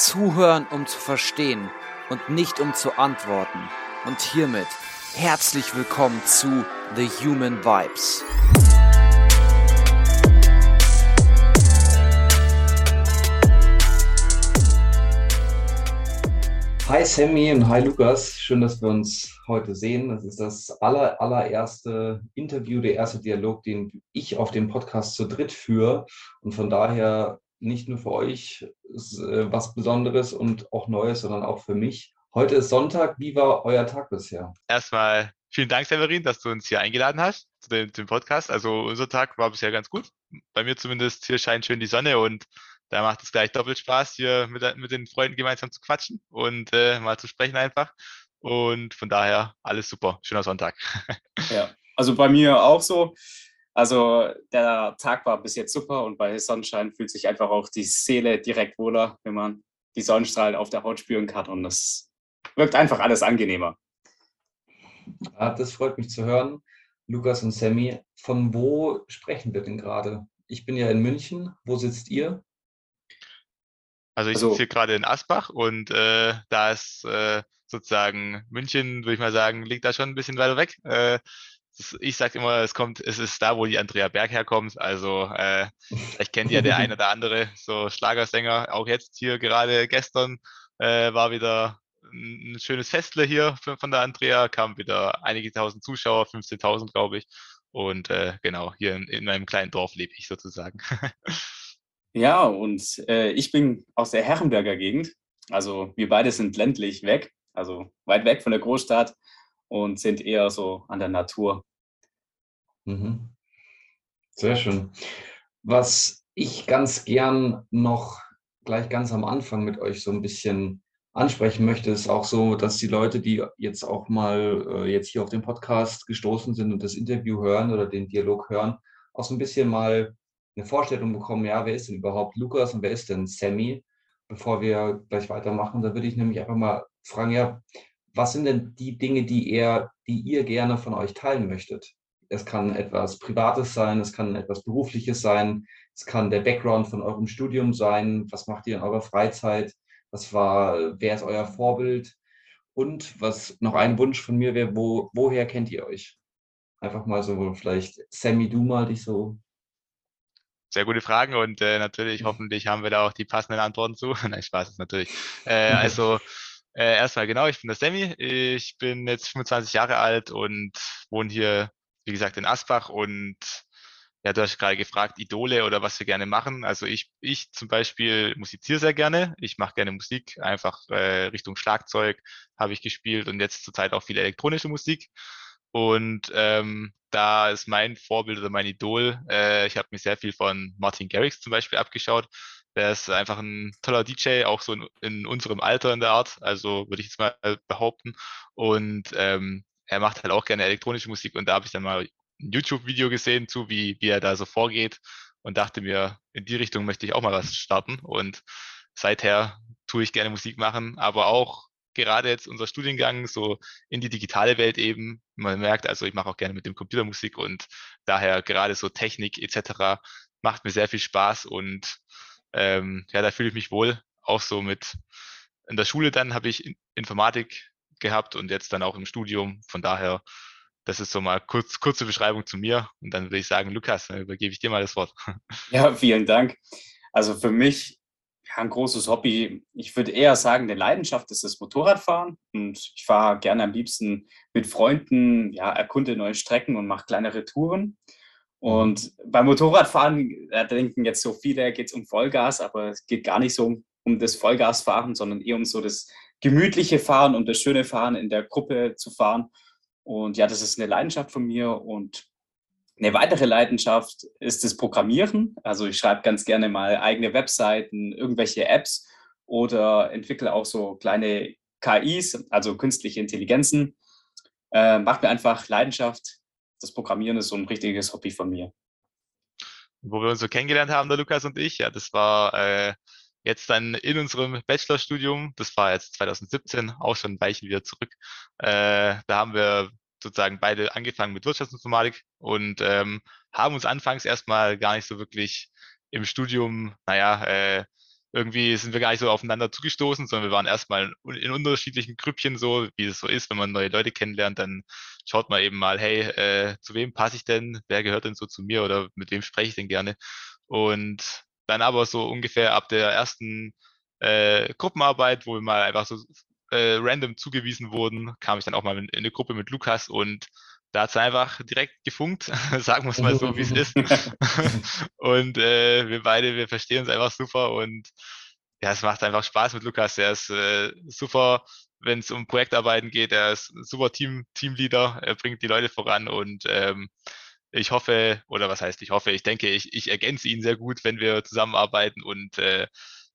Zuhören, um zu verstehen und nicht um zu antworten. Und hiermit herzlich willkommen zu The Human Vibes. Hi Sammy und hi Lukas, schön, dass wir uns heute sehen. Das ist das aller, allererste Interview, der erste Dialog, den ich auf dem Podcast zu dritt führe. Und von daher nicht nur für euch äh, was Besonderes und auch Neues, sondern auch für mich. Heute ist Sonntag. Wie war euer Tag bisher? Erstmal vielen Dank, Severin, dass du uns hier eingeladen hast zu dem, dem Podcast. Also unser Tag war bisher ganz gut. Bei mir zumindest. Hier scheint schön die Sonne und da macht es gleich doppelt Spaß, hier mit, mit den Freunden gemeinsam zu quatschen und äh, mal zu sprechen einfach. Und von daher alles super. Schöner Sonntag. Ja, also bei mir auch so. Also der Tag war bis jetzt super und bei Sonnenschein fühlt sich einfach auch die Seele direkt wohler, wenn man die Sonnenstrahlen auf der Haut spüren kann und das wirkt einfach alles angenehmer. Ja, das freut mich zu hören. Lukas und Sammy, von wo sprechen wir denn gerade? Ich bin ja in München. Wo sitzt ihr? Also ich also, sitze hier gerade in Asbach und äh, da ist äh, sozusagen München, würde ich mal sagen, liegt da schon ein bisschen weiter weg. Äh, ich sage immer, es kommt, es ist da, wo die Andrea Berg herkommt. Also äh, vielleicht kennt ja der eine oder andere so Schlagersänger. Auch jetzt hier gerade gestern äh, war wieder ein schönes Festle hier von der Andrea, kamen wieder einige tausend Zuschauer, 15.000 glaube ich. Und äh, genau, hier in, in einem kleinen Dorf lebe ich sozusagen. Ja, und äh, ich bin aus der Herrenberger Gegend. Also wir beide sind ländlich weg, also weit weg von der Großstadt und sind eher so an der Natur. Mhm. Sehr schön. Was ich ganz gern noch gleich ganz am Anfang mit euch so ein bisschen ansprechen möchte, ist auch so, dass die Leute, die jetzt auch mal äh, jetzt hier auf den Podcast gestoßen sind und das Interview hören oder den Dialog hören, auch so ein bisschen mal eine Vorstellung bekommen, ja, wer ist denn überhaupt Lukas und wer ist denn Sammy? Bevor wir gleich weitermachen, da würde ich nämlich einfach mal fragen, ja, was sind denn die Dinge, die ihr, die ihr gerne von euch teilen möchtet? Es kann etwas Privates sein, es kann etwas Berufliches sein, es kann der Background von eurem Studium sein, was macht ihr in eurer Freizeit, was war, wer ist euer Vorbild? Und was noch ein Wunsch von mir wäre, wo, woher kennt ihr euch? Einfach mal so, vielleicht Sammy, du mal dich so sehr gute Fragen und äh, natürlich hoffentlich haben wir da auch die passenden Antworten zu. Nein, Spaß ist natürlich. Äh, also äh, erstmal genau, ich bin der Sammy. Ich bin jetzt 25 Jahre alt und wohne hier, wie gesagt, in Asbach und ja, du hast gerade gefragt, Idole oder was wir gerne machen. Also ich, ich zum Beispiel musiziere sehr gerne. Ich mache gerne Musik, einfach äh, Richtung Schlagzeug habe ich gespielt und jetzt zurzeit auch viel elektronische Musik. Und ähm, da ist mein Vorbild oder mein Idol. Äh, ich habe mir sehr viel von Martin Garrix zum Beispiel abgeschaut. Der ist einfach ein toller DJ, auch so in, in unserem Alter in der Art, also würde ich jetzt mal behaupten. Und ähm, er macht halt auch gerne elektronische Musik und da habe ich dann mal ein YouTube-Video gesehen zu, wie, wie er da so vorgeht und dachte mir, in die Richtung möchte ich auch mal was starten. Und seither tue ich gerne Musik machen, aber auch gerade jetzt unser Studiengang so in die digitale Welt eben. Man merkt, also ich mache auch gerne mit dem Computer Musik und daher gerade so Technik etc. macht mir sehr viel Spaß und ähm, ja, da fühle ich mich wohl. Auch so mit in der Schule dann habe ich Informatik gehabt und jetzt dann auch im Studium. Von daher, das ist so mal kurz, kurze Beschreibung zu mir. Und dann würde ich sagen, Lukas, dann übergebe ich dir mal das Wort. Ja, vielen Dank. Also für mich ja, ein großes Hobby. Ich würde eher sagen, eine Leidenschaft ist das Motorradfahren. Und ich fahre gerne am liebsten mit Freunden, ja, erkunde neue Strecken und mache kleinere Touren. Und beim Motorradfahren, da denken jetzt so viele, geht es um Vollgas, aber es geht gar nicht so um, um das Vollgasfahren, sondern eher um so das gemütliche Fahren, um das schöne Fahren in der Gruppe zu fahren. Und ja, das ist eine Leidenschaft von mir und eine weitere Leidenschaft ist das Programmieren. Also ich schreibe ganz gerne mal eigene Webseiten, irgendwelche Apps oder entwickle auch so kleine KIs, also künstliche Intelligenzen. Äh, macht mir einfach Leidenschaft. Das Programmieren ist so ein richtiges Hobby von mir. Wo wir uns so kennengelernt haben, der Lukas und ich, ja, das war äh, jetzt dann in unserem Bachelorstudium, das war jetzt 2017, auch schon ein Weilchen wieder zurück. Äh, da haben wir sozusagen beide angefangen mit Wirtschaftsinformatik und ähm, haben uns anfangs erstmal gar nicht so wirklich im Studium, naja, äh, irgendwie sind wir gar nicht so aufeinander zugestoßen, sondern wir waren erstmal in unterschiedlichen Grüppchen so, wie es so ist, wenn man neue Leute kennenlernt, dann schaut man eben mal, hey, äh, zu wem passe ich denn? Wer gehört denn so zu mir oder mit wem spreche ich denn gerne? Und dann aber so ungefähr ab der ersten äh, Gruppenarbeit, wo wir mal einfach so äh, random zugewiesen wurden, kam ich dann auch mal in, in eine Gruppe mit Lukas und da hat es einfach direkt gefunkt, sagen wir es mal so, wie es ist. und äh, wir beide, wir verstehen uns einfach super und ja, es macht einfach Spaß mit Lukas. Er ist äh, super, wenn es um Projektarbeiten geht. Er ist super Team, Teamleader. Er bringt die Leute voran und ähm, ich hoffe, oder was heißt ich hoffe, ich denke, ich, ich ergänze ihn sehr gut, wenn wir zusammenarbeiten und äh,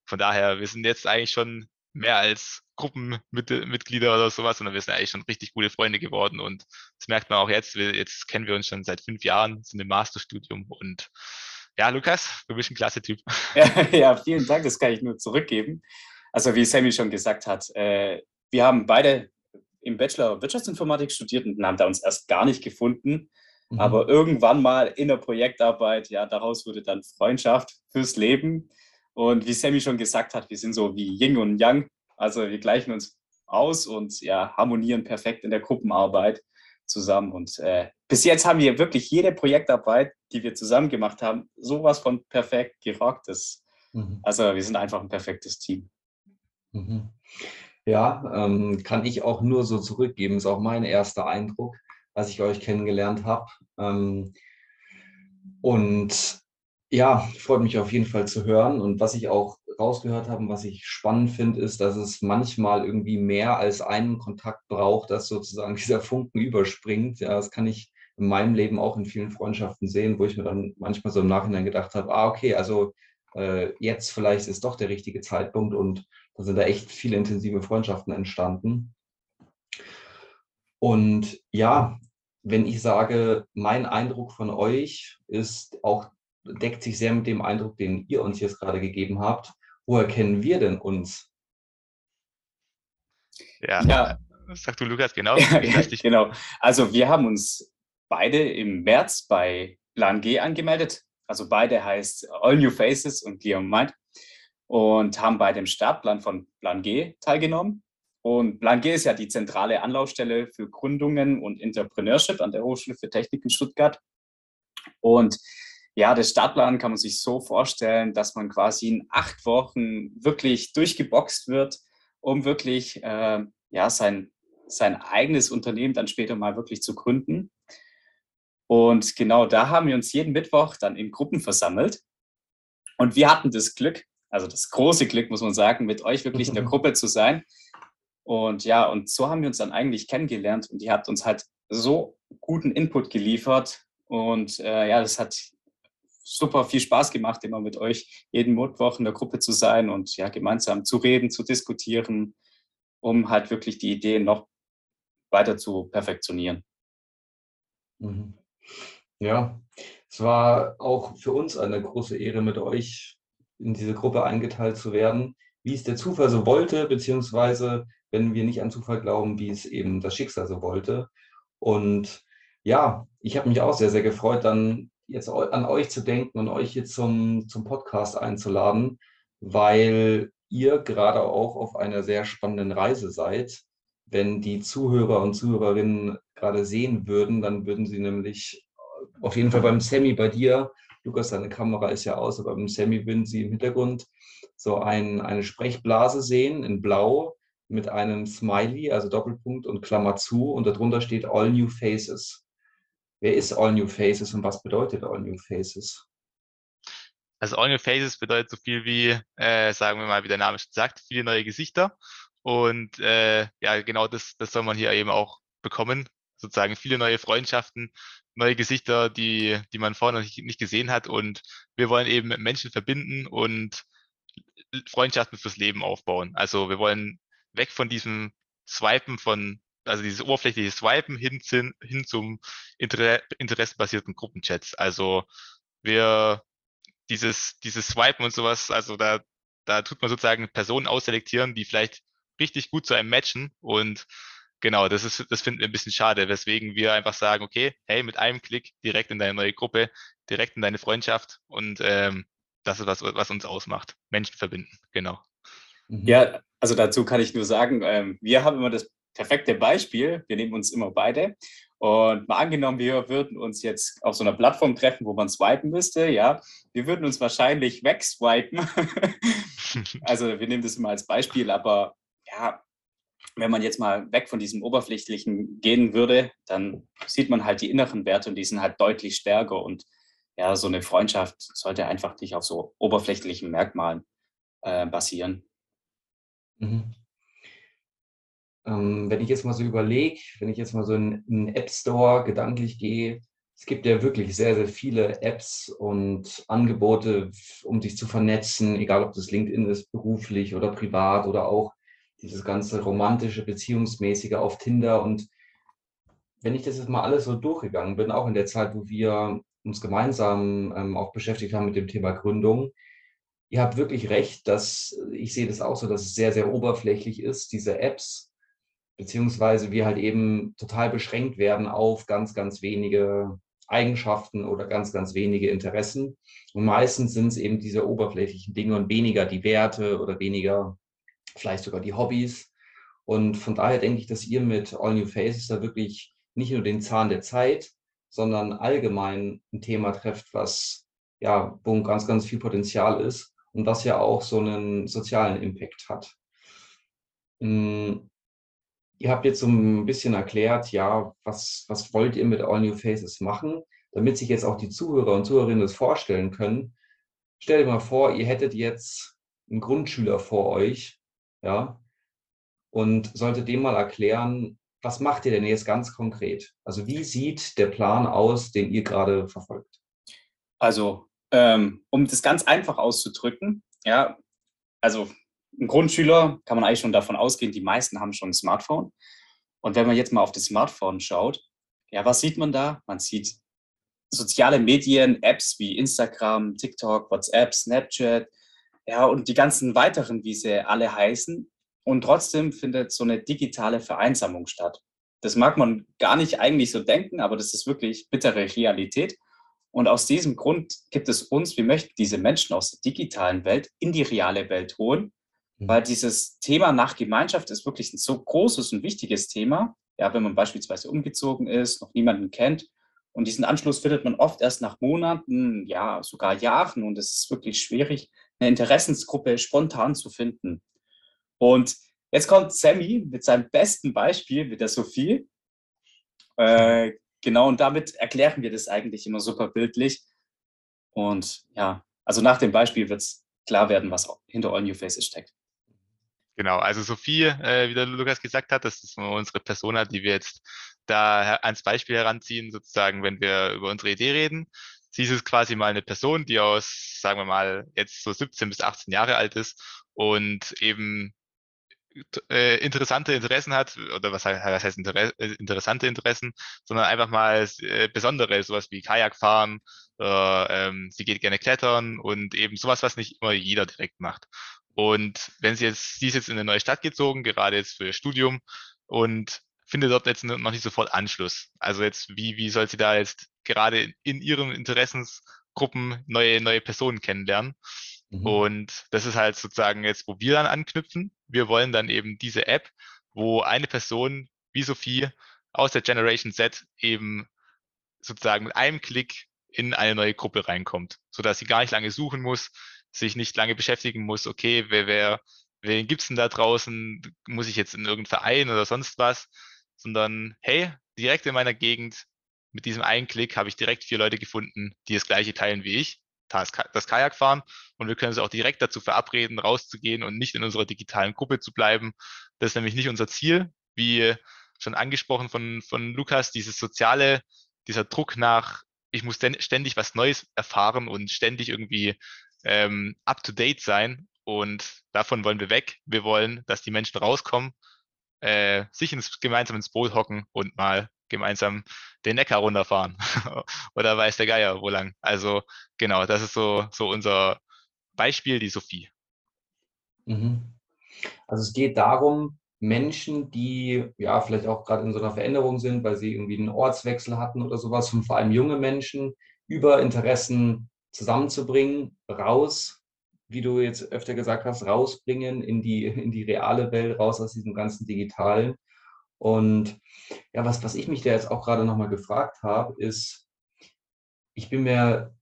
von daher, wir sind jetzt eigentlich schon mehr als Gruppenmitglieder oder sowas, sondern wir sind eigentlich schon richtig gute Freunde geworden. Und das merkt man auch jetzt. Wir, jetzt kennen wir uns schon seit fünf Jahren, sind im Masterstudium. Und ja, Lukas, du bist ein klasse Typ. Ja, vielen Dank, das kann ich nur zurückgeben. Also wie Sammy schon gesagt hat, äh, wir haben beide im Bachelor Wirtschaftsinformatik studiert und haben da uns erst gar nicht gefunden. Mhm. Aber irgendwann mal in der Projektarbeit, ja, daraus wurde dann Freundschaft fürs Leben. Und wie Sammy schon gesagt hat, wir sind so wie Yin und Yang. Also wir gleichen uns aus und ja, harmonieren perfekt in der Gruppenarbeit zusammen. Und äh, bis jetzt haben wir wirklich jede Projektarbeit, die wir zusammen gemacht haben, sowas von perfekt gerockt. Das, mhm. Also wir sind einfach ein perfektes Team. Mhm. Ja, ähm, kann ich auch nur so zurückgeben. Ist auch mein erster Eindruck, als ich euch kennengelernt habe. Ähm, und ja, freut mich auf jeden Fall zu hören. Und was ich auch rausgehört habe und was ich spannend finde, ist, dass es manchmal irgendwie mehr als einen Kontakt braucht, dass sozusagen dieser Funken überspringt. Ja, das kann ich in meinem Leben auch in vielen Freundschaften sehen, wo ich mir dann manchmal so im Nachhinein gedacht habe, ah, okay, also äh, jetzt vielleicht ist doch der richtige Zeitpunkt und da sind da echt viele intensive Freundschaften entstanden. Und ja, wenn ich sage, mein Eindruck von euch ist auch deckt sich sehr mit dem Eindruck, den ihr uns jetzt gerade gegeben habt. Woher kennen wir denn uns? Ja, ja. sag du, Lukas, genau. Ja, genau. Also wir haben uns beide im März bei Plan G angemeldet. Also beide heißt All New Faces und Guillaume Mind und haben bei dem Startplan von Plan G teilgenommen. Und Plan G ist ja die zentrale Anlaufstelle für Gründungen und Entrepreneurship an der Hochschule für Technik in Stuttgart. Und ja, der Startplan kann man sich so vorstellen, dass man quasi in acht Wochen wirklich durchgeboxt wird, um wirklich äh, ja, sein, sein eigenes Unternehmen dann später mal wirklich zu gründen. Und genau da haben wir uns jeden Mittwoch dann in Gruppen versammelt. Und wir hatten das Glück, also das große Glück, muss man sagen, mit euch wirklich in der Gruppe zu sein. Und ja, und so haben wir uns dann eigentlich kennengelernt und ihr habt uns halt so guten Input geliefert. Und äh, ja, das hat super viel Spaß gemacht, immer mit euch jeden Mittwoch in der Gruppe zu sein und ja, gemeinsam zu reden, zu diskutieren, um halt wirklich die Ideen noch weiter zu perfektionieren. Mhm. Ja, es war auch für uns eine große Ehre, mit euch in diese Gruppe eingeteilt zu werden, wie es der Zufall so wollte, beziehungsweise wenn wir nicht an Zufall glauben, wie es eben das Schicksal so wollte. Und ja, ich habe mich auch sehr, sehr gefreut, dann jetzt an euch zu denken und euch jetzt zum, zum Podcast einzuladen, weil ihr gerade auch auf einer sehr spannenden Reise seid. Wenn die Zuhörer und Zuhörerinnen gerade sehen würden, dann würden sie nämlich auf jeden Fall beim Sammy bei dir, Lukas, deine Kamera ist ja aus, aber beim Sammy würden sie im Hintergrund so ein, eine Sprechblase sehen in Blau mit einem Smiley, also Doppelpunkt und Klammer zu und darunter steht All New Faces. Wer ist All New Faces und was bedeutet All New Faces? Also All New Faces bedeutet so viel wie, äh, sagen wir mal, wie der Name schon sagt, viele neue Gesichter. Und äh, ja, genau das, das soll man hier eben auch bekommen. Sozusagen viele neue Freundschaften, neue Gesichter, die, die man vorher noch nicht, gesehen hat. Und wir wollen eben Menschen verbinden und Freundschaften fürs Leben aufbauen. Also wir wollen weg von diesem Swipen von also dieses oberflächliche Swipen hin, hin zum Inter interessenbasierten Gruppenchats. Also wir dieses, dieses Swipen und sowas, also da, da tut man sozusagen Personen ausselektieren, die vielleicht richtig gut zu einem matchen und genau, das ist, das finden wir ein bisschen schade, weswegen wir einfach sagen, okay, hey, mit einem Klick direkt in deine neue Gruppe, direkt in deine Freundschaft und ähm, das ist was, was uns ausmacht. Menschen verbinden, genau. Mhm. Ja, also dazu kann ich nur sagen, ähm, wir haben immer das perfekte Beispiel. Wir nehmen uns immer beide. Und mal angenommen, wir würden uns jetzt auf so einer Plattform treffen, wo man swipen müsste, ja, wir würden uns wahrscheinlich wegswipen. also wir nehmen das immer als Beispiel, aber ja, wenn man jetzt mal weg von diesem Oberflächlichen gehen würde, dann sieht man halt die inneren Werte und die sind halt deutlich stärker. Und ja, so eine Freundschaft sollte einfach nicht auf so oberflächlichen Merkmalen äh, basieren. Mhm. Ähm, wenn ich jetzt mal so überlege, wenn ich jetzt mal so in einen App Store gedanklich gehe, es gibt ja wirklich sehr, sehr viele Apps und Angebote, um sich zu vernetzen, egal ob das LinkedIn ist, beruflich oder privat oder auch dieses ganze romantische, beziehungsmäßige auf Tinder. Und wenn ich das jetzt mal alles so durchgegangen bin, auch in der Zeit, wo wir uns gemeinsam ähm, auch beschäftigt haben mit dem Thema Gründung, ihr habt wirklich recht, dass ich sehe das auch so, dass es sehr, sehr oberflächlich ist, diese Apps beziehungsweise wir halt eben total beschränkt werden auf ganz, ganz wenige Eigenschaften oder ganz, ganz wenige Interessen. Und meistens sind es eben diese oberflächlichen Dinge und weniger die Werte oder weniger vielleicht sogar die Hobbys. Und von daher denke ich, dass ihr mit All New Faces da wirklich nicht nur den Zahn der Zeit, sondern allgemein ein Thema trefft, was ja, wo ganz, ganz viel Potenzial ist und was ja auch so einen sozialen Impact hat. Hm, Ihr habt jetzt so ein bisschen erklärt, ja, was, was wollt ihr mit All New Faces machen, damit sich jetzt auch die Zuhörer und Zuhörerinnen das vorstellen können. Stell dir mal vor, ihr hättet jetzt einen Grundschüler vor euch, ja, und solltet dem mal erklären, was macht ihr denn jetzt ganz konkret? Also wie sieht der Plan aus, den ihr gerade verfolgt? Also, ähm, um das ganz einfach auszudrücken, ja, also ein Grundschüler kann man eigentlich schon davon ausgehen, die meisten haben schon ein Smartphone. Und wenn man jetzt mal auf das Smartphone schaut, ja, was sieht man da? Man sieht soziale Medien, Apps wie Instagram, TikTok, WhatsApp, Snapchat, ja, und die ganzen weiteren, wie sie alle heißen. Und trotzdem findet so eine digitale Vereinsamung statt. Das mag man gar nicht eigentlich so denken, aber das ist wirklich bittere Realität. Und aus diesem Grund gibt es uns, wir möchten diese Menschen aus der digitalen Welt in die reale Welt holen Mhm. Weil dieses Thema nach Gemeinschaft ist wirklich ein so großes und wichtiges Thema. Ja, wenn man beispielsweise umgezogen ist, noch niemanden kennt. Und diesen Anschluss findet man oft erst nach Monaten, ja, sogar Jahren. Und es ist wirklich schwierig, eine Interessensgruppe spontan zu finden. Und jetzt kommt Sammy mit seinem besten Beispiel, mit der Sophie. Äh, genau, und damit erklären wir das eigentlich immer super bildlich. Und ja, also nach dem Beispiel wird es klar werden, was hinter All New Faces steckt. Genau, also Sophie, äh, wie der Lukas gesagt hat, das ist unsere Persona, die wir jetzt da als Beispiel heranziehen, sozusagen, wenn wir über unsere Idee reden. Sie ist quasi mal eine Person, die aus, sagen wir mal, jetzt so 17 bis 18 Jahre alt ist und eben äh, interessante Interessen hat, oder was, was heißt Inter äh, interessante Interessen, sondern einfach mal äh, besondere, sowas wie Kajakfahren, äh, ähm, sie geht gerne klettern und eben sowas, was nicht immer jeder direkt macht. Und wenn sie jetzt, sie ist jetzt in eine neue Stadt gezogen, gerade jetzt für ihr Studium und findet dort jetzt noch nicht sofort Anschluss. Also jetzt, wie, wie soll sie da jetzt gerade in ihren Interessensgruppen neue, neue Personen kennenlernen? Mhm. Und das ist halt sozusagen jetzt, wo wir dann anknüpfen. Wir wollen dann eben diese App, wo eine Person wie Sophie aus der Generation Z eben sozusagen mit einem Klick in eine neue Gruppe reinkommt, so dass sie gar nicht lange suchen muss, sich nicht lange beschäftigen muss, okay, wer, wer, wen gibt's denn da draußen? Muss ich jetzt in irgendeinen Verein oder sonst was? Sondern, hey, direkt in meiner Gegend, mit diesem einen Klick habe ich direkt vier Leute gefunden, die das gleiche teilen wie ich, das, das Kajak fahren und wir können uns auch direkt dazu verabreden, rauszugehen und nicht in unserer digitalen Gruppe zu bleiben. Das ist nämlich nicht unser Ziel, wie schon angesprochen von, von Lukas, dieses soziale, dieser Druck nach, ich muss ständig was Neues erfahren und ständig irgendwie ähm, up-to-date sein und davon wollen wir weg. Wir wollen, dass die Menschen rauskommen, äh, sich ins, gemeinsam ins Boot hocken und mal gemeinsam den Neckar runterfahren. Oder weiß der Geier, wo lang. Also genau, das ist so, so unser Beispiel, die Sophie. Mhm. Also es geht darum, Menschen, die ja vielleicht auch gerade in so einer Veränderung sind, weil sie irgendwie einen Ortswechsel hatten oder sowas, und vor allem junge Menschen über Interessen zusammenzubringen, raus, wie du jetzt öfter gesagt hast, rausbringen in die, in die reale Welt, raus aus diesem ganzen Digitalen. Und ja, was, was ich mich da jetzt auch gerade nochmal gefragt habe, ist, ich bin mir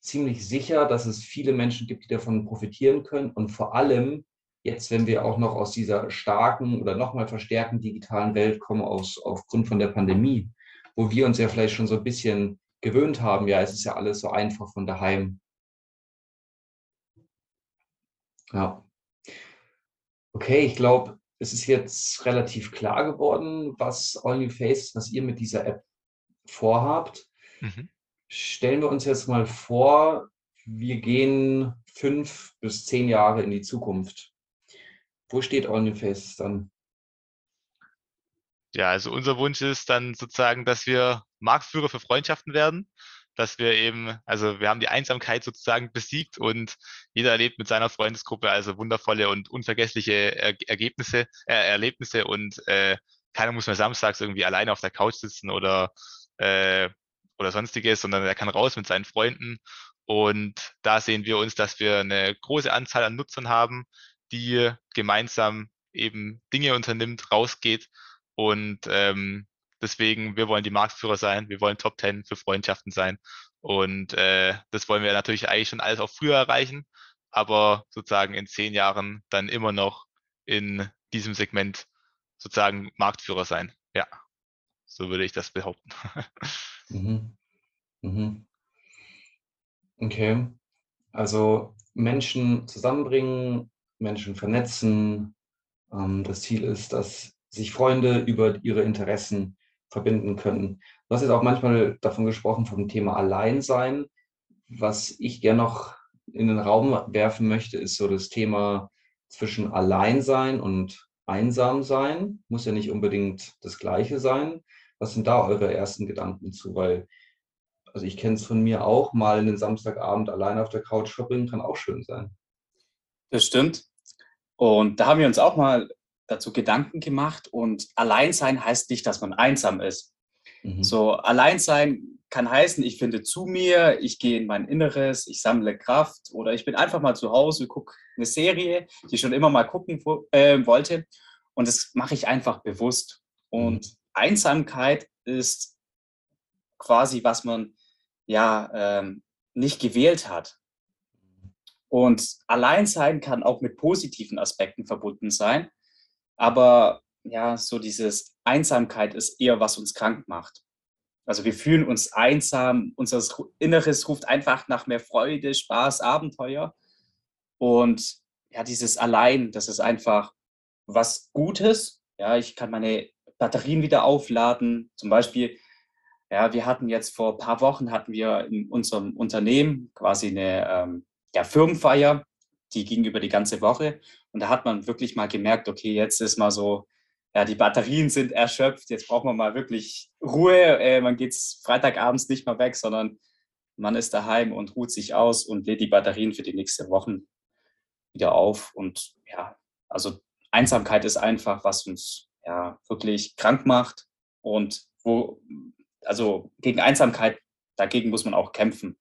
ziemlich sicher, dass es viele Menschen gibt, die davon profitieren können und vor allem jetzt, wenn wir auch noch aus dieser starken oder nochmal verstärkten digitalen Welt kommen, aus, aufgrund von der Pandemie, wo wir uns ja vielleicht schon so ein bisschen gewöhnt haben, ja, es ist ja alles so einfach von daheim. Ja. Okay, ich glaube, es ist jetzt relativ klar geworden, was All New Face, was ihr mit dieser App vorhabt. Mhm. Stellen wir uns jetzt mal vor, wir gehen fünf bis zehn Jahre in die Zukunft. Wo steht OnlyFace dann? Ja, also unser Wunsch ist dann sozusagen, dass wir Marktführer für Freundschaften werden, dass wir eben, also wir haben die Einsamkeit sozusagen besiegt und jeder erlebt mit seiner Freundesgruppe also wundervolle und unvergessliche er Ergebnisse, äh, Erlebnisse und äh, keiner muss mehr samstags irgendwie alleine auf der Couch sitzen oder äh, oder sonstiges, sondern er kann raus mit seinen Freunden und da sehen wir uns, dass wir eine große Anzahl an Nutzern haben, die gemeinsam eben Dinge unternimmt, rausgeht. Und ähm, deswegen, wir wollen die Marktführer sein, wir wollen Top Ten für Freundschaften sein. Und äh, das wollen wir natürlich eigentlich schon alles auch früher erreichen, aber sozusagen in zehn Jahren dann immer noch in diesem Segment sozusagen Marktführer sein. Ja, so würde ich das behaupten. mhm. Mhm. Okay, also Menschen zusammenbringen, Menschen vernetzen. Ähm, das Ziel ist, dass sich Freunde über ihre Interessen verbinden können. Du hast jetzt auch manchmal davon gesprochen, vom Thema Alleinsein. Was ich gerne noch in den Raum werfen möchte, ist so das Thema zwischen Alleinsein und Einsamsein. Muss ja nicht unbedingt das Gleiche sein. Was sind da eure ersten Gedanken zu? Weil, also ich kenne es von mir auch, mal einen Samstagabend allein auf der Couch verbringen kann auch schön sein. Das stimmt. Und da haben wir uns auch mal dazu Gedanken gemacht. Und Alleinsein heißt nicht, dass man einsam ist. Mhm. So, Alleinsein kann heißen, ich finde zu mir, ich gehe in mein Inneres, ich sammle Kraft oder ich bin einfach mal zu Hause, gucke eine Serie, die ich schon immer mal gucken äh, wollte. Und das mache ich einfach bewusst. Und mhm. Einsamkeit ist quasi, was man ja ähm, nicht gewählt hat. Und Alleinsein kann auch mit positiven Aspekten verbunden sein. Aber ja, so dieses Einsamkeit ist eher, was uns krank macht. Also wir fühlen uns einsam, unser Inneres ruft einfach nach mehr Freude, Spaß, Abenteuer. Und ja, dieses Allein, das ist einfach was Gutes. Ja, ich kann meine Batterien wieder aufladen. Zum Beispiel, ja, wir hatten jetzt vor ein paar Wochen hatten wir in unserem Unternehmen quasi eine ähm, ja, Firmenfeier, die ging über die ganze Woche. Und da hat man wirklich mal gemerkt, okay, jetzt ist mal so, ja, die Batterien sind erschöpft, jetzt braucht man mal wirklich Ruhe. Äh, man geht Freitagabends nicht mehr weg, sondern man ist daheim und ruht sich aus und lädt die Batterien für die nächste Wochen wieder auf. Und ja, also Einsamkeit ist einfach, was uns ja wirklich krank macht. Und wo, also gegen Einsamkeit, dagegen muss man auch kämpfen.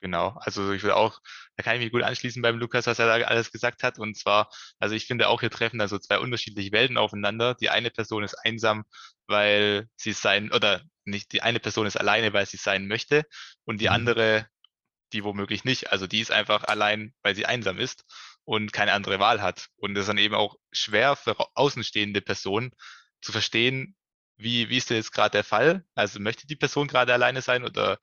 Genau, also ich würde auch, da kann ich mich gut anschließen beim Lukas, was er da alles gesagt hat. Und zwar, also ich finde auch, hier treffen da so zwei unterschiedliche Welten aufeinander. Die eine Person ist einsam, weil sie sein, oder nicht, die eine Person ist alleine, weil sie sein möchte. Und die mhm. andere, die womöglich nicht. Also die ist einfach allein, weil sie einsam ist und keine andere Wahl hat. Und das ist dann eben auch schwer für außenstehende Personen zu verstehen, wie, wie ist denn jetzt gerade der Fall? Also möchte die Person gerade alleine sein oder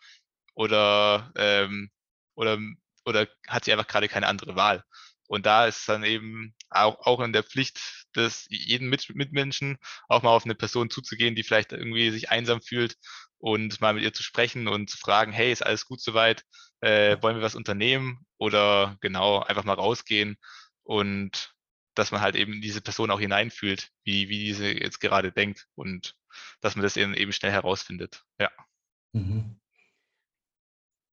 oder, ähm, oder, oder hat sie einfach gerade keine andere Wahl. Und da ist dann eben auch, auch in der Pflicht des jeden Mit Mitmenschen auch mal auf eine Person zuzugehen, die vielleicht irgendwie sich einsam fühlt und mal mit ihr zu sprechen und zu fragen, hey, ist alles gut soweit? Äh, wollen wir was unternehmen? Oder genau, einfach mal rausgehen und dass man halt eben diese Person auch hineinfühlt, wie, wie diese jetzt gerade denkt und dass man das eben, eben schnell herausfindet. Ja. Mhm.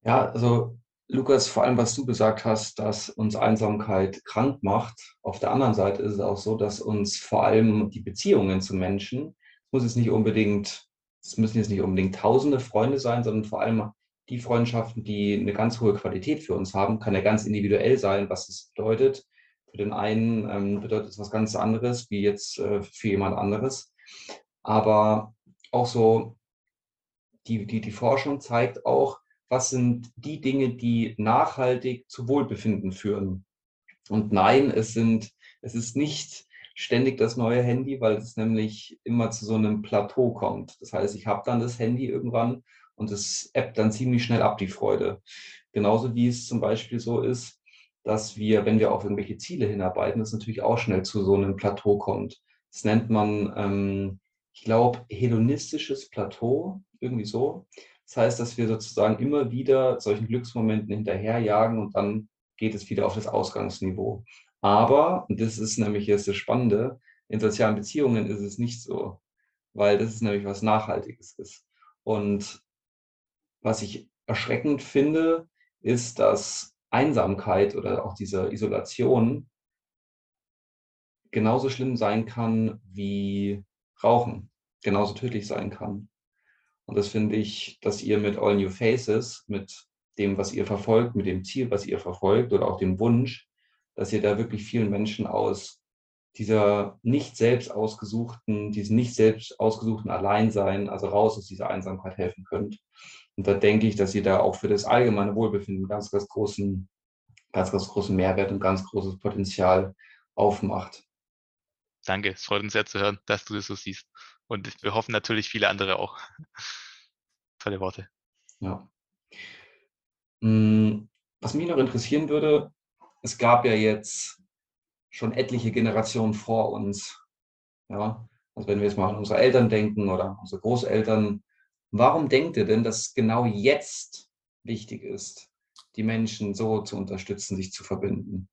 Ja, also Lukas, vor allem was du gesagt hast, dass uns Einsamkeit krank macht. Auf der anderen Seite ist es auch so, dass uns vor allem die Beziehungen zu Menschen, es muss jetzt nicht unbedingt, es müssen jetzt nicht unbedingt tausende Freunde sein, sondern vor allem die Freundschaften, die eine ganz hohe Qualität für uns haben, kann ja ganz individuell sein, was es bedeutet. Für den einen ähm, bedeutet es was ganz anderes, wie jetzt äh, für jemand anderes. Aber auch so, die, die, die Forschung zeigt auch, was sind die Dinge, die nachhaltig zu Wohlbefinden führen. Und nein, es sind, es ist nicht ständig das neue Handy, weil es nämlich immer zu so einem Plateau kommt. Das heißt, ich habe dann das Handy irgendwann und es ebbt dann ziemlich schnell ab, die Freude. Genauso wie es zum Beispiel so ist, dass wir, wenn wir auf irgendwelche Ziele hinarbeiten, es natürlich auch schnell zu so einem Plateau kommt. Das nennt man, ähm, ich glaube, hedonistisches Plateau, irgendwie so. Das heißt, dass wir sozusagen immer wieder solchen Glücksmomenten hinterherjagen und dann geht es wieder auf das Ausgangsniveau. Aber, und das ist nämlich jetzt das Spannende, in sozialen Beziehungen ist es nicht so, weil das ist nämlich was Nachhaltiges ist. Und was ich erschreckend finde, ist, dass Einsamkeit oder auch diese Isolation genauso schlimm sein kann wie Rauchen, genauso tödlich sein kann. Und das finde ich, dass ihr mit All New Faces, mit dem, was ihr verfolgt, mit dem Ziel, was ihr verfolgt oder auch dem Wunsch, dass ihr da wirklich vielen Menschen aus dieser nicht selbst ausgesuchten, diesem nicht selbst ausgesuchten Alleinsein, also raus aus dieser Einsamkeit helfen könnt. Und da denke ich, dass ihr da auch für das allgemeine Wohlbefinden ganz, ganz großen, ganz, ganz großen Mehrwert und ganz großes Potenzial aufmacht. Danke, es freut uns sehr zu hören, dass du das so siehst. Und wir hoffen natürlich viele andere auch. Tolle Worte. Ja. Hm, was mich noch interessieren würde, es gab ja jetzt schon etliche Generationen vor uns. Ja, also wenn wir jetzt mal an unsere Eltern denken oder unsere Großeltern, warum denkt ihr denn, dass genau jetzt wichtig ist, die Menschen so zu unterstützen, sich zu verbinden?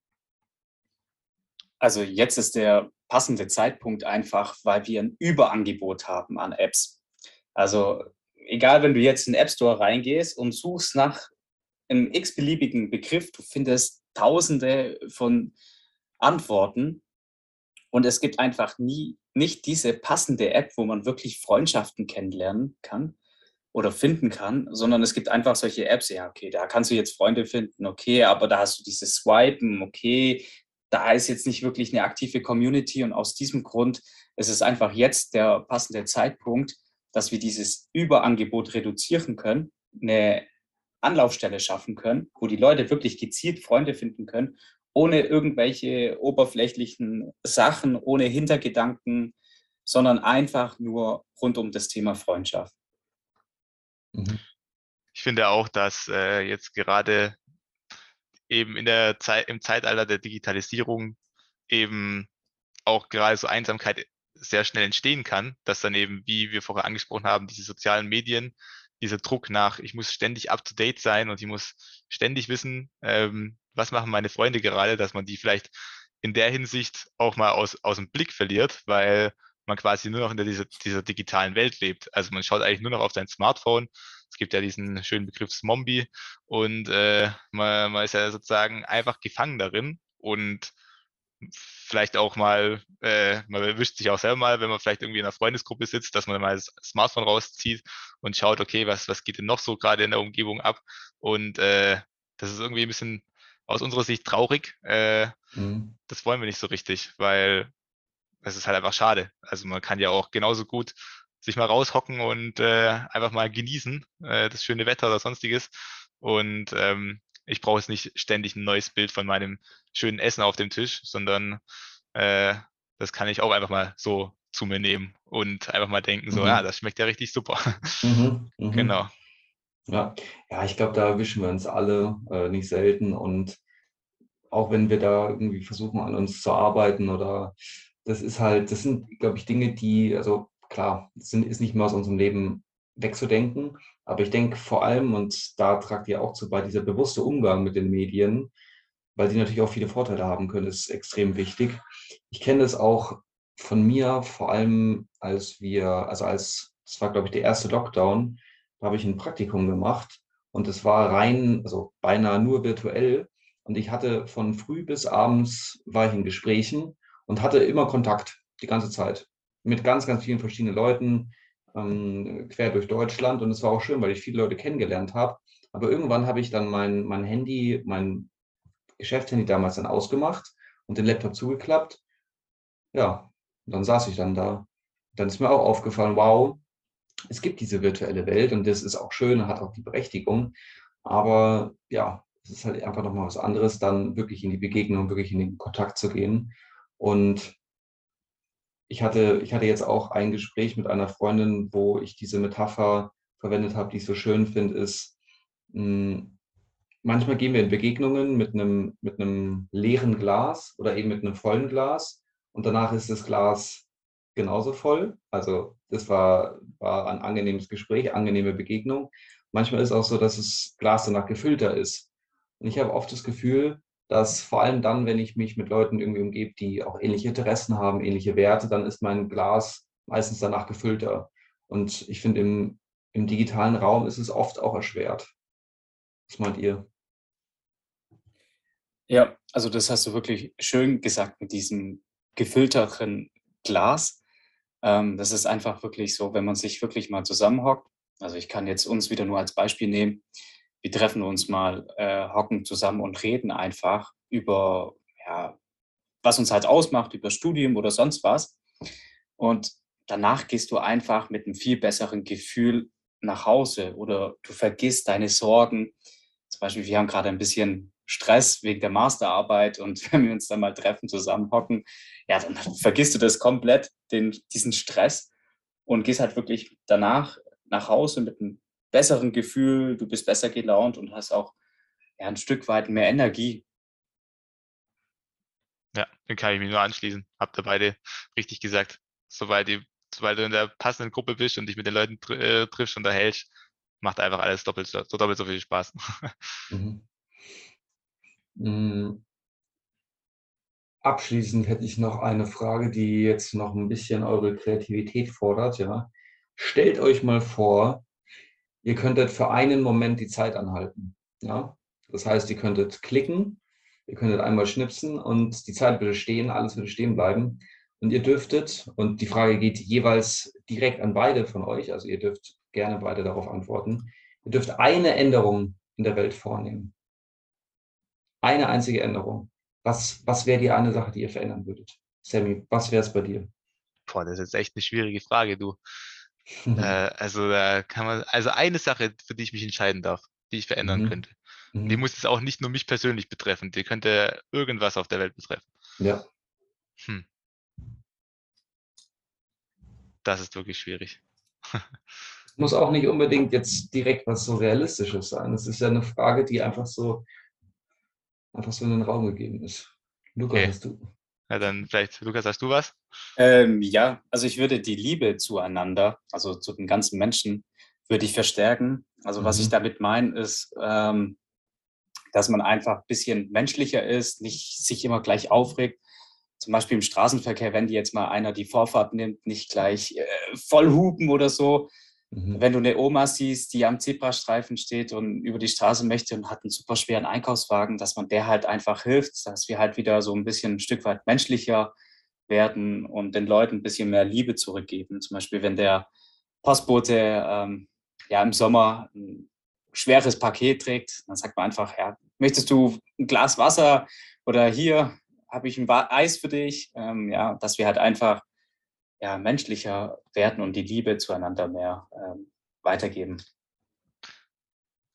Also jetzt ist der passende Zeitpunkt einfach, weil wir ein Überangebot haben an Apps. Also egal, wenn du jetzt in den App Store reingehst und suchst nach einem x-beliebigen Begriff, du findest tausende von Antworten und es gibt einfach nie nicht diese passende App, wo man wirklich Freundschaften kennenlernen kann oder finden kann, sondern es gibt einfach solche Apps, ja, okay, da kannst du jetzt Freunde finden, okay, aber da hast du dieses Swipen, okay, da ist jetzt nicht wirklich eine aktive Community und aus diesem Grund ist es einfach jetzt der passende Zeitpunkt, dass wir dieses Überangebot reduzieren können, eine Anlaufstelle schaffen können, wo die Leute wirklich gezielt Freunde finden können, ohne irgendwelche oberflächlichen Sachen, ohne Hintergedanken, sondern einfach nur rund um das Thema Freundschaft. Mhm. Ich finde auch, dass äh, jetzt gerade eben in der Zeit, im Zeitalter der Digitalisierung eben auch gerade so Einsamkeit sehr schnell entstehen kann, dass dann eben, wie wir vorher angesprochen haben, diese sozialen Medien, dieser Druck nach, ich muss ständig up to date sein und ich muss ständig wissen, ähm, was machen meine Freunde gerade, dass man die vielleicht in der Hinsicht auch mal aus, aus dem Blick verliert, weil man quasi nur noch in dieser, dieser digitalen Welt lebt. Also man schaut eigentlich nur noch auf sein Smartphone. Es gibt ja diesen schönen Begriff Zombie und äh, man, man ist ja sozusagen einfach gefangen darin und vielleicht auch mal, äh, man erwischt sich auch selber mal, wenn man vielleicht irgendwie in einer Freundesgruppe sitzt, dass man mal das Smartphone rauszieht und schaut, okay, was, was geht denn noch so gerade in der Umgebung ab? Und äh, das ist irgendwie ein bisschen aus unserer Sicht traurig. Äh, mhm. Das wollen wir nicht so richtig, weil es ist halt einfach schade. Also man kann ja auch genauso gut sich mal raushocken und äh, einfach mal genießen, äh, das schöne Wetter oder sonstiges. Und ähm, ich brauche jetzt nicht ständig ein neues Bild von meinem schönen Essen auf dem Tisch, sondern äh, das kann ich auch einfach mal so zu mir nehmen und einfach mal denken, so, mhm. ja, das schmeckt ja richtig super. Mhm, mh. Genau. Ja, ja ich glaube, da erwischen wir uns alle äh, nicht selten und auch wenn wir da irgendwie versuchen, an uns zu arbeiten oder das ist halt, das sind, glaube ich, Dinge, die, also klar, sind, ist nicht mehr aus unserem Leben wegzudenken, aber ich denke vor allem, und da tragt ihr auch zu bei, dieser bewusste Umgang mit den Medien, weil sie natürlich auch viele Vorteile haben können, ist extrem wichtig. Ich kenne das auch von mir, vor allem als wir, also als, das war glaube ich der erste Lockdown, da habe ich ein Praktikum gemacht und es war rein, also beinahe nur virtuell. Und ich hatte von früh bis abends war ich in Gesprächen und hatte immer Kontakt die ganze Zeit mit ganz, ganz vielen verschiedenen Leuten ähm, quer durch Deutschland und es war auch schön, weil ich viele Leute kennengelernt habe Aber irgendwann habe ich dann mein, mein Handy, mein Geschäftshandy damals dann ausgemacht und den Laptop zugeklappt. Ja, dann saß ich dann da. Dann ist mir auch aufgefallen, wow, es gibt diese virtuelle Welt und das ist auch schön, hat auch die Berechtigung. Aber ja, es ist halt einfach nochmal was anderes, dann wirklich in die Begegnung, wirklich in den Kontakt zu gehen. Und ich hatte, ich hatte jetzt auch ein Gespräch mit einer Freundin, wo ich diese Metapher verwendet habe, die ich so schön finde, ist, mh, hm, manchmal gehen wir in Begegnungen mit einem, mit einem leeren Glas oder eben mit einem vollen Glas und danach ist das Glas genauso voll. Also das war, war ein angenehmes Gespräch, angenehme Begegnung. Manchmal ist auch so, dass das Glas danach gefüllter ist. Und ich habe oft das Gefühl, dass vor allem dann, wenn ich mich mit Leuten irgendwie umgebe, die auch ähnliche Interessen haben, ähnliche Werte, dann ist mein Glas meistens danach gefüllter. Und ich finde, im, im digitalen Raum ist es oft auch erschwert. Was meint ihr? Ja, also das hast du wirklich schön gesagt mit diesem gefüllteren Glas. Ähm, das ist einfach wirklich so, wenn man sich wirklich mal zusammenhockt. Also ich kann jetzt uns wieder nur als Beispiel nehmen. Wir treffen uns mal, äh, hocken zusammen und reden einfach über, ja, was uns halt ausmacht, über Studium oder sonst was. Und danach gehst du einfach mit einem viel besseren Gefühl nach Hause oder du vergisst deine Sorgen. Zum Beispiel, wir haben gerade ein bisschen Stress wegen der Masterarbeit und wenn wir uns dann mal treffen, zusammenhocken, ja, dann vergisst du das komplett, den, diesen Stress und gehst halt wirklich danach nach Hause mit einem besseren Gefühl, du bist besser gelaunt und hast auch ja, ein Stück weit mehr Energie. Ja, den kann ich mich nur anschließen. Habt ihr beide richtig gesagt. Sobald, die, sobald du in der passenden Gruppe bist und dich mit den Leuten tr äh, triffst und erhältst, macht einfach alles doppelt so, doppelt so viel Spaß. Mhm. Hm. Abschließend hätte ich noch eine Frage, die jetzt noch ein bisschen eure Kreativität fordert. Ja. Stellt euch mal vor, ihr könntet für einen Moment die Zeit anhalten. Ja. Das heißt, ihr könntet klicken, ihr könntet einmal schnipsen und die Zeit würde stehen, alles würde stehen bleiben. Und ihr dürftet, und die Frage geht jeweils direkt an beide von euch, also ihr dürft gerne beide darauf antworten, ihr dürft eine Änderung in der Welt vornehmen. Eine einzige Änderung. Was, was wäre die eine Sache, die ihr verändern würdet? Sammy, was wäre es bei dir? Boah, das ist jetzt echt eine schwierige Frage, du. Äh, also da kann man, also eine Sache, für die ich mich entscheiden darf, die ich verändern mhm. könnte. Mhm. Die muss es auch nicht nur mich persönlich betreffen, die könnte irgendwas auf der Welt betreffen. Ja. Hm. Das ist wirklich schwierig. muss auch nicht unbedingt jetzt direkt was so Realistisches sein. Es ist ja eine Frage, die einfach so einfach so in den Raum gegeben ist. Lukas, okay. hast du? Ja, dann vielleicht, Lukas, hast du was? Ähm, ja, also ich würde die Liebe zueinander, also zu den ganzen Menschen, würde ich verstärken. Also mhm. was ich mhm. damit meine, ist, ähm, dass man einfach ein bisschen menschlicher ist, nicht sich immer gleich aufregt. Zum Beispiel im Straßenverkehr, wenn die jetzt mal einer die Vorfahrt nimmt, nicht gleich äh, voll hupen oder so, Mhm. Wenn du eine Oma siehst, die am Zebrastreifen steht und über die Straße möchte und hat einen super schweren Einkaufswagen, dass man der halt einfach hilft, dass wir halt wieder so ein bisschen ein Stück weit menschlicher werden und den Leuten ein bisschen mehr Liebe zurückgeben. Zum Beispiel, wenn der Postbote ähm, ja im Sommer ein schweres Paket trägt, dann sagt man einfach, ja, möchtest du ein Glas Wasser oder hier habe ich ein Eis für dich? Ähm, ja, dass wir halt einfach ja, menschlicher werden und die Liebe zueinander mehr ähm, weitergeben.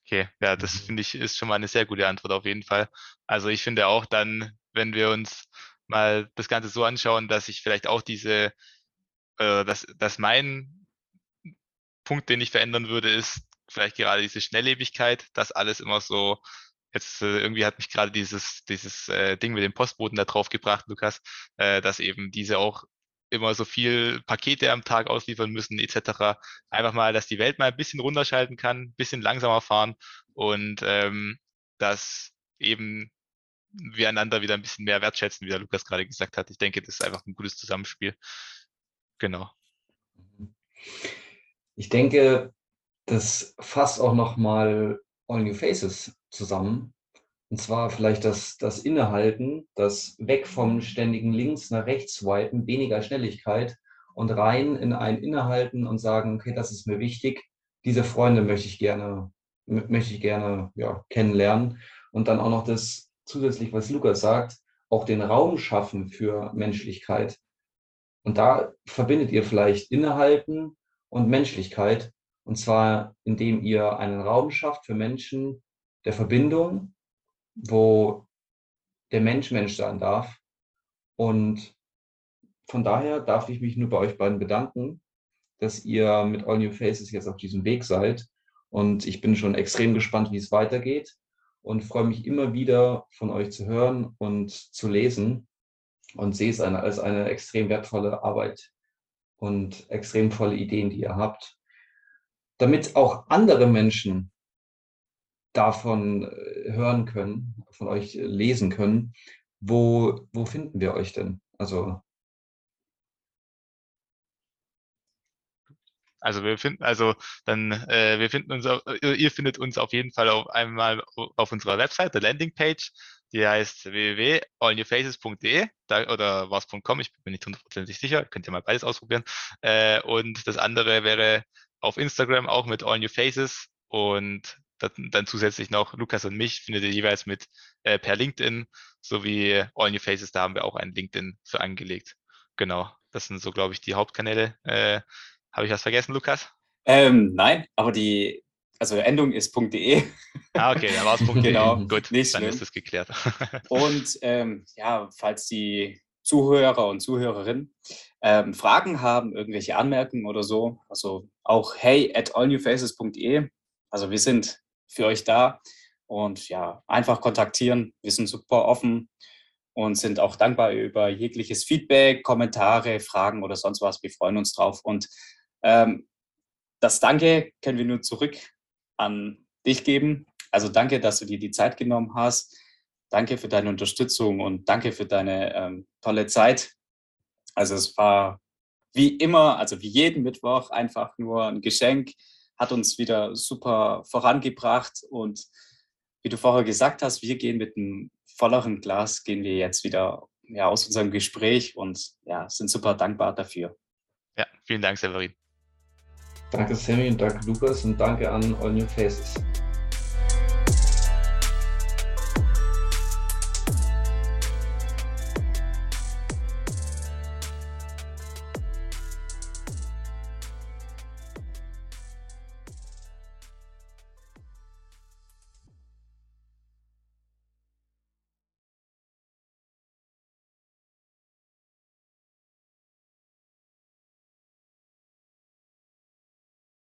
Okay, ja, das finde ich ist schon mal eine sehr gute Antwort auf jeden Fall. Also ich finde auch dann, wenn wir uns mal das Ganze so anschauen, dass ich vielleicht auch diese, äh, dass, dass mein Punkt, den ich verändern würde, ist vielleicht gerade diese Schnelllebigkeit, dass alles immer so Jetzt äh, irgendwie hat mich gerade dieses, dieses äh, Ding mit dem Postboten da drauf gebracht, Lukas, äh, dass eben diese auch immer so viel Pakete am Tag ausliefern müssen etc. Einfach mal, dass die Welt mal ein bisschen runterschalten kann, ein bisschen langsamer fahren und ähm, dass eben wir einander wieder ein bisschen mehr wertschätzen, wie der Lukas gerade gesagt hat. Ich denke, das ist einfach ein gutes Zusammenspiel. Genau. Ich denke, das fasst auch nochmal All New Faces zusammen, und zwar vielleicht das, das Innehalten, das Weg vom ständigen Links nach rechts swipen, weniger Schnelligkeit und rein in ein Innehalten und sagen, okay, das ist mir wichtig, diese Freunde möchte ich gerne möchte ich gerne ja, kennenlernen. Und dann auch noch das zusätzlich, was Lukas sagt, auch den Raum schaffen für Menschlichkeit. Und da verbindet ihr vielleicht Innehalten und Menschlichkeit. Und zwar, indem ihr einen Raum schafft für Menschen der Verbindung, wo der Mensch Mensch sein darf. Und von daher darf ich mich nur bei euch beiden bedanken, dass ihr mit All New Faces jetzt auf diesem Weg seid. Und ich bin schon extrem gespannt, wie es weitergeht und freue mich immer wieder von euch zu hören und zu lesen und sehe es als eine extrem wertvolle Arbeit und extrem volle Ideen, die ihr habt, damit auch andere Menschen davon äh, hören können, von euch lesen können. Wo, wo finden wir euch denn? Also Also wir finden, also dann, äh, wir finden uns, äh, ihr findet uns auf jeden Fall auf einmal auf unserer Website, der Landingpage, die heißt www.allnewfaces.de oder was.com, ich bin nicht hundertprozentig sicher, könnt ihr mal beides ausprobieren. Äh, und das andere wäre auf Instagram auch mit All New Faces und dann zusätzlich noch Lukas und mich findet ihr jeweils mit äh, per LinkedIn sowie All New Faces, da haben wir auch einen LinkedIn für angelegt. Genau, das sind so, glaube ich, die Hauptkanäle. Äh, habe ich was vergessen, Lukas? Ähm, nein, aber die also Endung ist .de. Ah, okay, dann war es .de. genau, gut, nicht dann schlimm. ist es geklärt. und ähm, ja, falls die Zuhörer und Zuhörerinnen ähm, Fragen haben, irgendwelche Anmerkungen oder so, also auch hey at allnewfaces.de. Also wir sind für euch da und ja, einfach kontaktieren. Wir sind super offen und sind auch dankbar über jegliches Feedback, Kommentare, Fragen oder sonst was. Wir freuen uns drauf und ähm, das Danke können wir nur zurück an dich geben. Also danke, dass du dir die Zeit genommen hast. Danke für deine Unterstützung und danke für deine ähm, tolle Zeit. Also es war wie immer, also wie jeden Mittwoch einfach nur ein Geschenk, hat uns wieder super vorangebracht und wie du vorher gesagt hast, wir gehen mit einem volleren Glas, gehen wir jetzt wieder ja, aus unserem Gespräch und ja, sind super dankbar dafür. Ja, vielen Dank, Severin. Danke Sammy und danke Lukas und danke an All New Faces.